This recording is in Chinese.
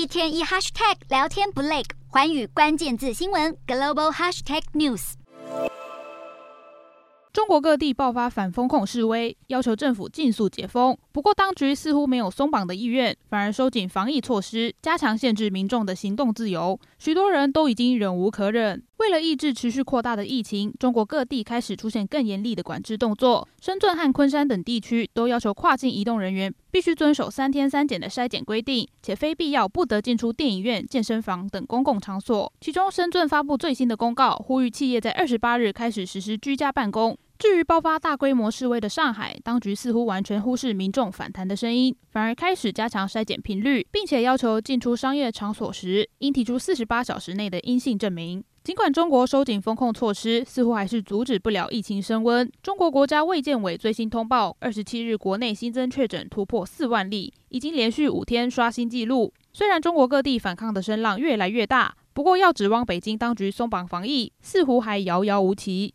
一天一 hashtag 聊天不累，环宇关键字新闻 global hashtag news。中国各地爆发反封控示威，要求政府尽速解封。不过，当局似乎没有松绑的意愿，反而收紧防疫措施，加强限制民众的行动自由。许多人都已经忍无可忍。为了抑制持续扩大的疫情，中国各地开始出现更严厉的管制动作。深圳和昆山等地区都要求跨境移动人员必须遵守三天三检的筛检规定，且非必要不得进出电影院、健身房等公共场所。其中，深圳发布最新的公告，呼吁企业在二十八日开始实施居家办公。至于爆发大规模示威的上海，当局似乎完全忽视民众反弹的声音，反而开始加强筛检频率，并且要求进出商业场所时应提出四十八小时内的阴性证明。尽管中国收紧封控措施，似乎还是阻止不了疫情升温。中国国家卫健委最新通报，二十七日国内新增确诊突破四万例，已经连续五天刷新纪录。虽然中国各地反抗的声浪越来越大，不过要指望北京当局松绑防疫，似乎还遥遥无期。